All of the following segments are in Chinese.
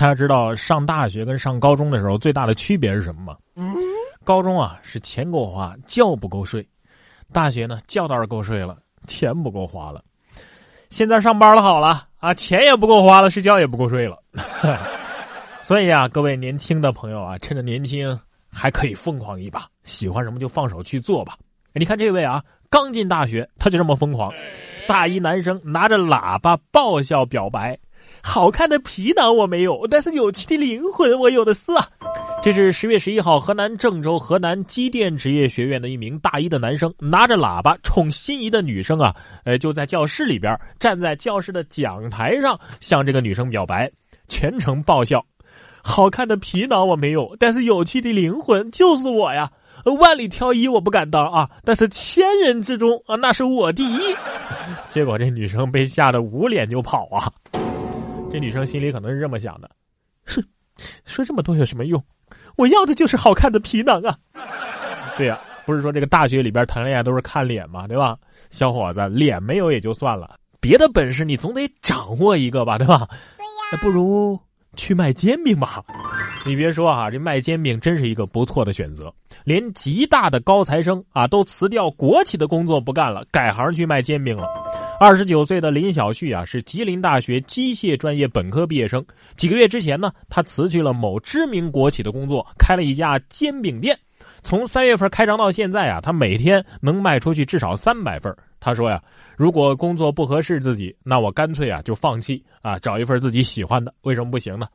大家知道上大学跟上高中的时候最大的区别是什么吗？高中啊是钱够花，觉不够睡；大学呢觉倒是够睡了，钱不够花了。现在上班了好了啊，钱也不够花了，睡觉也不够睡了。所以啊，各位年轻的朋友啊，趁着年轻还可以疯狂一把，喜欢什么就放手去做吧。你看这位啊，刚进大学他就这么疯狂，大一男生拿着喇叭爆笑表白。好看的皮囊我没有，但是有趣的灵魂我有的是啊！这是十月十一号，河南郑州河南机电职业学院的一名大一的男生，拿着喇叭冲心仪的女生啊，呃，就在教室里边，站在教室的讲台上向这个女生表白，全程爆笑。好看的皮囊我没有，但是有趣的灵魂就是我呀！万里挑一我不敢当啊，但是千人之中啊，那是我第一。结果这女生被吓得捂脸就跑啊！这女生心里可能是这么想的：，哼，说这么多有什么用？我要的就是好看的皮囊啊！对呀，不是说这个大学里边谈恋爱都是看脸嘛，对吧？小伙子，脸没有也就算了，别的本事你总得掌握一个吧，对吧？对呀，那不如去卖煎饼吧。你别说啊，这卖煎饼真是一个不错的选择。连极大的高材生啊，都辞掉国企的工作不干了，改行去卖煎饼了。二十九岁的林小旭啊，是吉林大学机械专业本科毕业生。几个月之前呢，他辞去了某知名国企的工作，开了一家煎饼店。从三月份开张到现在啊，他每天能卖出去至少三百份。他说呀，如果工作不合适自己，那我干脆啊就放弃啊，找一份自己喜欢的。为什么不行呢？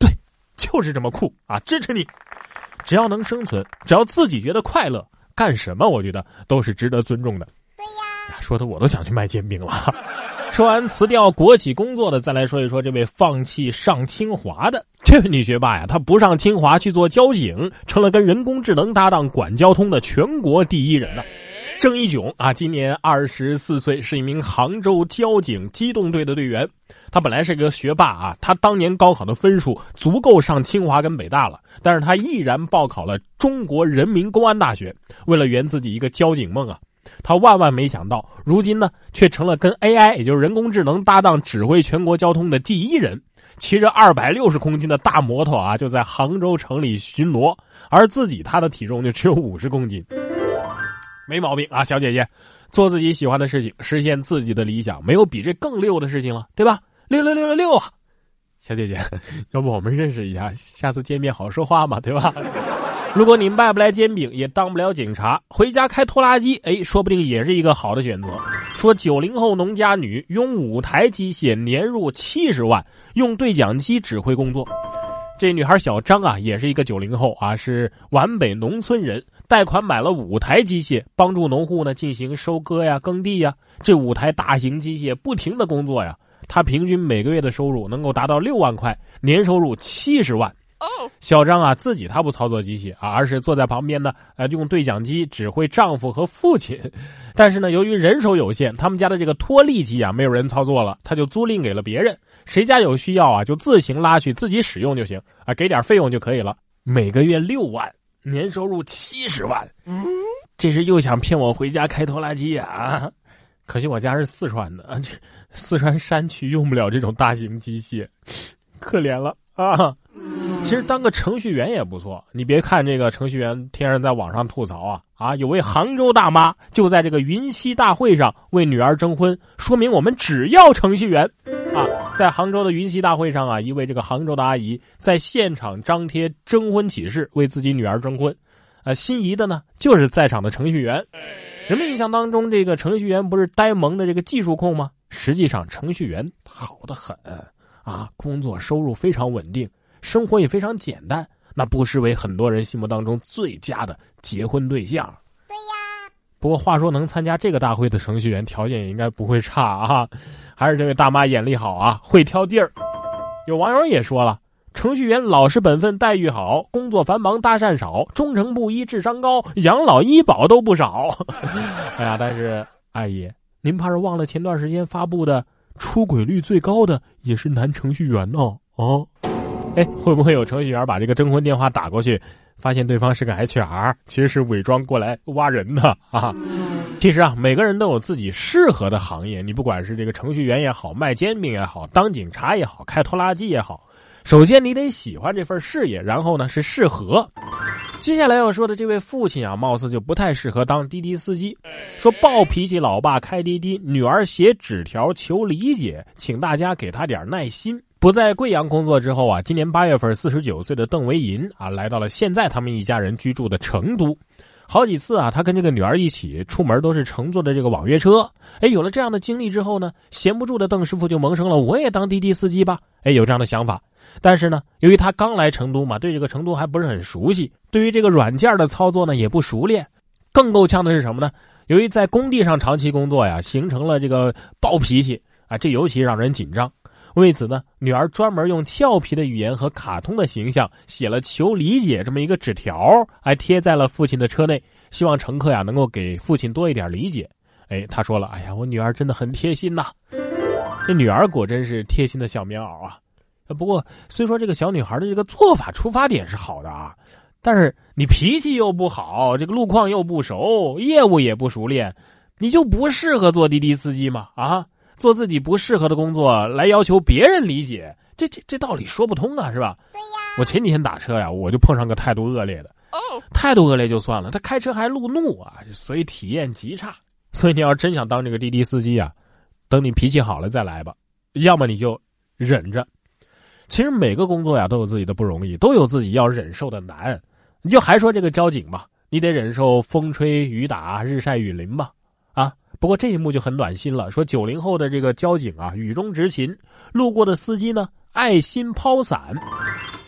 对，就是这么酷啊！支持你，只要能生存，只要自己觉得快乐，干什么我觉得都是值得尊重的。说的我都想去卖煎饼了。说完辞掉国企工作的，再来说一说这位放弃上清华的这位女学霸呀，她不上清华去做交警，成了跟人工智能搭档管交通的全国第一人呢。郑一炯啊，今年二十四岁，是一名杭州交警机动队的队员。他本来是个学霸啊，他当年高考的分数足够上清华跟北大了，但是他毅然报考了中国人民公安大学，为了圆自己一个交警梦啊。他万万没想到，如今呢，却成了跟 AI，也就是人工智能搭档指挥全国交通的第一人，骑着二百六十公斤的大摩托啊，就在杭州城里巡逻，而自己他的体重就只有五十公斤，没毛病啊，小姐姐，做自己喜欢的事情，实现自己的理想，没有比这更溜的事情了，对吧？六六六六六啊，小姐姐，要不我们认识一下，下次见面好说话嘛，对吧？如果你卖不来煎饼，也当不了警察，回家开拖拉机，哎，说不定也是一个好的选择。说九零后农家女用五台机械年入七十万，用对讲机指挥工作。这女孩小张啊，也是一个九零后啊，是皖北农村人，贷款买了五台机械，帮助农户呢进行收割呀、耕地呀。这五台大型机械不停的工作呀，她平均每个月的收入能够达到六万块，年收入七十万。小张啊，自己他不操作机器啊，而是坐在旁边呢，呃，用对讲机指挥丈夫和父亲。但是呢，由于人手有限，他们家的这个拖力机啊，没有人操作了，他就租赁给了别人。谁家有需要啊，就自行拉去自己使用就行啊，给点费用就可以了。每个月六万，年收入七十万。嗯，这是又想骗我回家开拖拉机啊？可惜我家是四川的，这 四川山区用不了这种大型机械，可怜了啊。其实当个程序员也不错。你别看这个程序员天天在网上吐槽啊啊！有位杭州大妈就在这个云栖大会上为女儿征婚，说明我们只要程序员啊！在杭州的云栖大会上啊，一位这个杭州的阿姨在现场张贴征婚启事，为自己女儿征婚。啊，心仪的呢就是在场的程序员。人们印象当中，这个程序员不是呆萌的这个技术控吗？实际上，程序员好的很啊，工作收入非常稳定。生活也非常简单，那不失为很多人心目当中最佳的结婚对象。对呀。不过话说，能参加这个大会的程序员条件也应该不会差啊，还是这位大妈眼力好啊，会挑地儿。有网友也说了，程序员老实本分，待遇好，工作繁忙，搭讪少，忠诚不一，智商高，养老医保都不少。哎呀，但是阿姨，您怕是忘了前段时间发布的出轨率最高的也是男程序员呢？啊。哎，会不会有程序员把这个征婚电话打过去，发现对方是个 HR，其实是伪装过来挖人的啊？其实啊，每个人都有自己适合的行业，你不管是这个程序员也好，卖煎饼也好，当警察也好，开拖拉机也好，首先你得喜欢这份事业，然后呢是适合。接下来要说的这位父亲啊，貌似就不太适合当滴滴司机。说暴脾气老爸开滴滴，女儿写纸条求理解，请大家给他点耐心。不在贵阳工作之后啊，今年八月份，四十九岁的邓维银啊，来到了现在他们一家人居住的成都。好几次啊，他跟这个女儿一起出门都是乘坐的这个网约车。哎，有了这样的经历之后呢，闲不住的邓师傅就萌生了我也当滴滴司机吧。哎，有这样的想法。但是呢，由于他刚来成都嘛，对这个成都还不是很熟悉，对于这个软件的操作呢也不熟练。更够呛的是什么呢？由于在工地上长期工作呀，形成了这个暴脾气啊，这尤其让人紧张。为此呢，女儿专门用俏皮的语言和卡通的形象写了求理解这么一个纸条，还贴在了父亲的车内，希望乘客呀能够给父亲多一点理解。哎，他说了：“哎呀，我女儿真的很贴心呐。”这女儿果真是贴心的小棉袄啊。不过，虽说这个小女孩的这个做法出发点是好的啊，但是你脾气又不好，这个路况又不熟，业务也不熟练，你就不适合做滴滴司机吗？啊，做自己不适合的工作来要求别人理解，这这这道理说不通啊，是吧？对呀。我前几天打车呀，我就碰上个态度恶劣的。哦。态度恶劣就算了，他开车还路怒啊，所以体验极差。所以你要真想当这个滴滴司机啊，等你脾气好了再来吧，要么你就忍着。其实每个工作呀都有自己的不容易，都有自己要忍受的难。你就还说这个交警吧，你得忍受风吹雨打、日晒雨淋吧？啊，不过这一幕就很暖心了。说九零后的这个交警啊，雨中执勤，路过的司机呢爱心抛伞。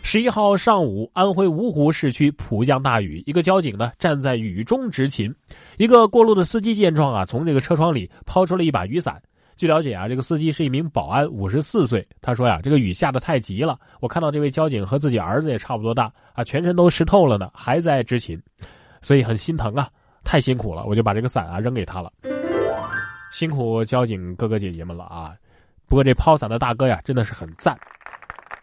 十一号上午，安徽芜湖市区普降大雨，一个交警呢站在雨中执勤，一个过路的司机见状啊，从这个车窗里抛出了一把雨伞。据了解啊，这个司机是一名保安，五十四岁。他说呀，这个雨下的太急了，我看到这位交警和自己儿子也差不多大啊，全身都湿透了呢，还在执勤，所以很心疼啊，太辛苦了，我就把这个伞啊扔给他了。辛苦交警哥哥姐姐们了啊！不过这抛伞的大哥呀，真的是很赞。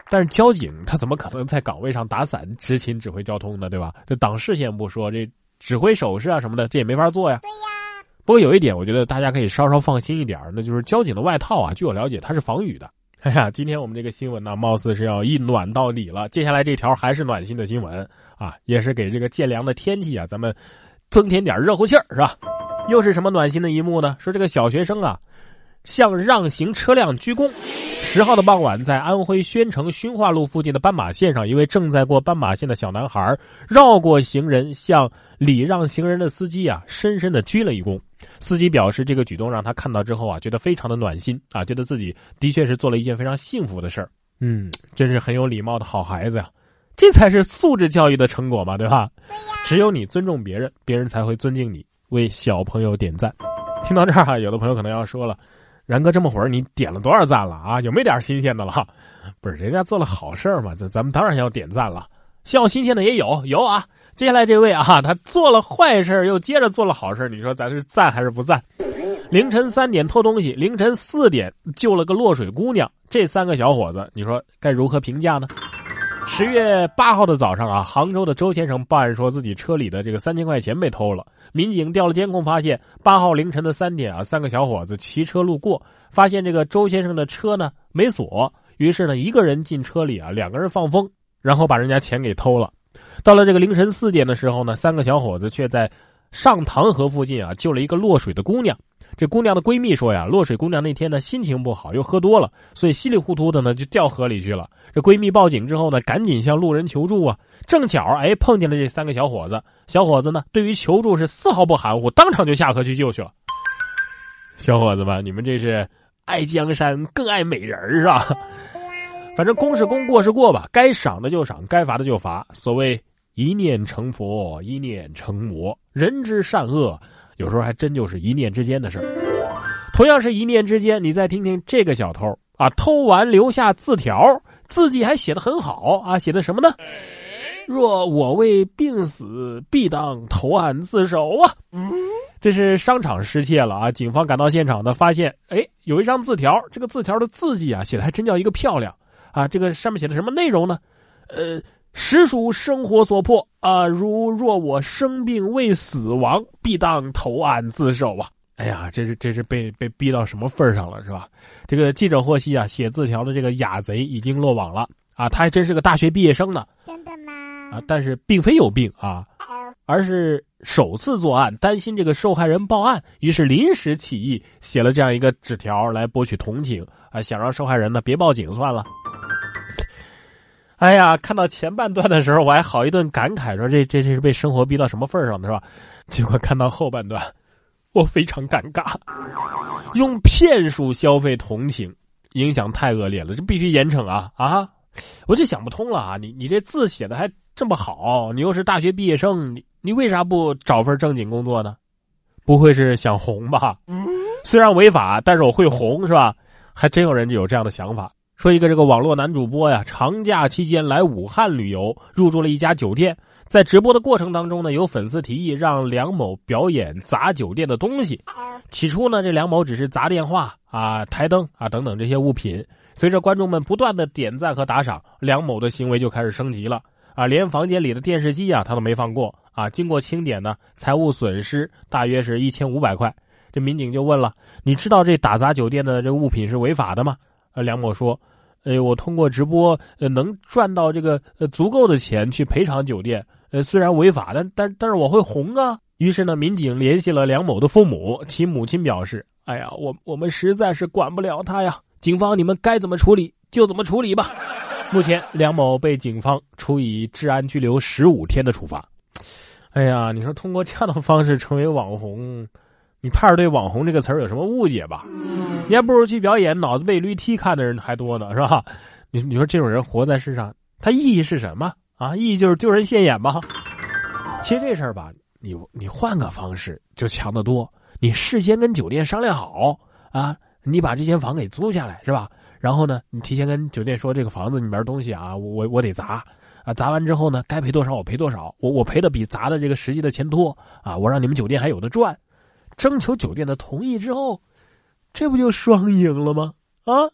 但是交警他怎么可能在岗位上打伞执勤指挥交通呢？对吧？这挡视线不说，这指挥手势啊什么的，这也没法做呀。对呀。不过有一点，我觉得大家可以稍稍放心一点，那就是交警的外套啊，据我了解，它是防雨的。哎呀，今天我们这个新闻呢，貌似是要一暖到底了。接下来这条还是暖心的新闻啊，也是给这个渐凉的天气啊，咱们增添点热乎气儿，是吧？又是什么暖心的一幕呢？说这个小学生啊，向让行车辆鞠躬。十号的傍晚，在安徽宣城勋化路附近的斑马线上，一位正在过斑马线的小男孩绕过行人，向礼让行人的司机啊，深深的鞠了一躬。司机表示，这个举动让他看到之后啊，觉得非常的暖心啊，觉得自己的确是做了一件非常幸福的事儿。嗯，真是很有礼貌的好孩子呀，这才是素质教育的成果嘛，对吧？对呀。只有你尊重别人，别人才会尊敬你。为小朋友点赞。听到这儿啊，有的朋友可能要说了，然哥这么会儿你点了多少赞了啊？有没点新鲜的了？不是，人家做了好事嘛，咱咱们当然要点赞了。要新鲜的也有有啊。接下来这位啊，他做了坏事又接着做了好事你说咱是赞还是不赞？凌晨三点偷东西，凌晨四点救了个落水姑娘，这三个小伙子，你说该如何评价呢？十月八号的早上啊，杭州的周先生报案说自己车里的这个三千块钱被偷了。民警调了监控，发现八号凌晨的三点啊，三个小伙子骑车路过，发现这个周先生的车呢没锁，于是呢一个人进车里啊，两个人放风，然后把人家钱给偷了。到了这个凌晨四点的时候呢，三个小伙子却在上塘河附近啊救了一个落水的姑娘。这姑娘的闺蜜说呀，落水姑娘那天呢心情不好，又喝多了，所以稀里糊涂的呢就掉河里去了。这闺蜜报警之后呢，赶紧向路人求助啊。正巧哎碰见了这三个小伙子，小伙子呢对于求助是丝毫不含糊，当场就下河去救去了。小伙子们，你们这是爱江山更爱美人是吧？反正公是公，过是过吧，该赏的就赏，该罚的就罚。所谓一念成佛，一念成魔，人之善恶，有时候还真就是一念之间的事儿。同样是一念之间，你再听听这个小偷啊，偷完留下字条，字迹还写的很好啊，写的什么呢？若我为病死，必当投案自首啊！这是商场失窃了啊！警方赶到现场呢，发现哎，有一张字条，这个字条的字迹啊，写的还真叫一个漂亮。啊，这个上面写的什么内容呢？呃，实属生活所迫啊。如若我生病未死亡，必当投案自首啊。哎呀，这是这是被被逼到什么份上了，是吧？这个记者获悉啊，写字条的这个雅贼已经落网了啊，他还真是个大学毕业生呢。真的吗？啊，但是并非有病啊，而是首次作案，担心这个受害人报案，于是临时起意写了这样一个纸条来博取同情啊，想让受害人呢别报警算了。哎呀，看到前半段的时候，我还好一顿感慨，说这这这是被生活逼到什么份儿上了，是吧？结果看到后半段，我非常尴尬。用骗术消费同情，影响太恶劣了，这必须严惩啊啊！我就想不通了啊！你你这字写的还这么好，你又是大学毕业生，你你为啥不找份正经工作呢？不会是想红吧？虽然违法，但是我会红是吧？还真有人有这样的想法。说一个这个网络男主播呀，长假期间来武汉旅游，入住了一家酒店。在直播的过程当中呢，有粉丝提议让梁某表演砸酒店的东西。起初呢，这梁某只是砸电话啊、台灯啊等等这些物品。随着观众们不断的点赞和打赏，梁某的行为就开始升级了啊！连房间里的电视机啊，他都没放过啊！经过清点呢，财务损失大约是一千五百块。这民警就问了：“你知道这打砸酒店的这物品是违法的吗？”呃，梁某说：“呃，我通过直播呃能赚到这个呃足够的钱去赔偿酒店。呃，虽然违法，但但但是我会红啊。”于是呢，民警联系了梁某的父母，其母亲表示：“哎呀，我我们实在是管不了他呀。”警方，你们该怎么处理就怎么处理吧。目前，梁某被警方处以治安拘留十五天的处罚。哎呀，你说通过这样的方式成为网红，你怕是对“网红”这个词儿有什么误解吧？你还不如去表演脑子被驴踢看的人还多呢，是吧？你你说这种人活在世上，他意义是什么啊？意义就是丢人现眼吗？其实这事儿吧，你你换个方式就强得多。你事先跟酒店商量好啊。你把这间房给租下来是吧？然后呢，你提前跟酒店说这个房子里面东西啊，我我得砸啊，砸完之后呢，该赔多少我赔多少，我我赔的比砸的这个实际的钱多啊，我让你们酒店还有的赚，征求酒店的同意之后，这不就双赢了吗？啊！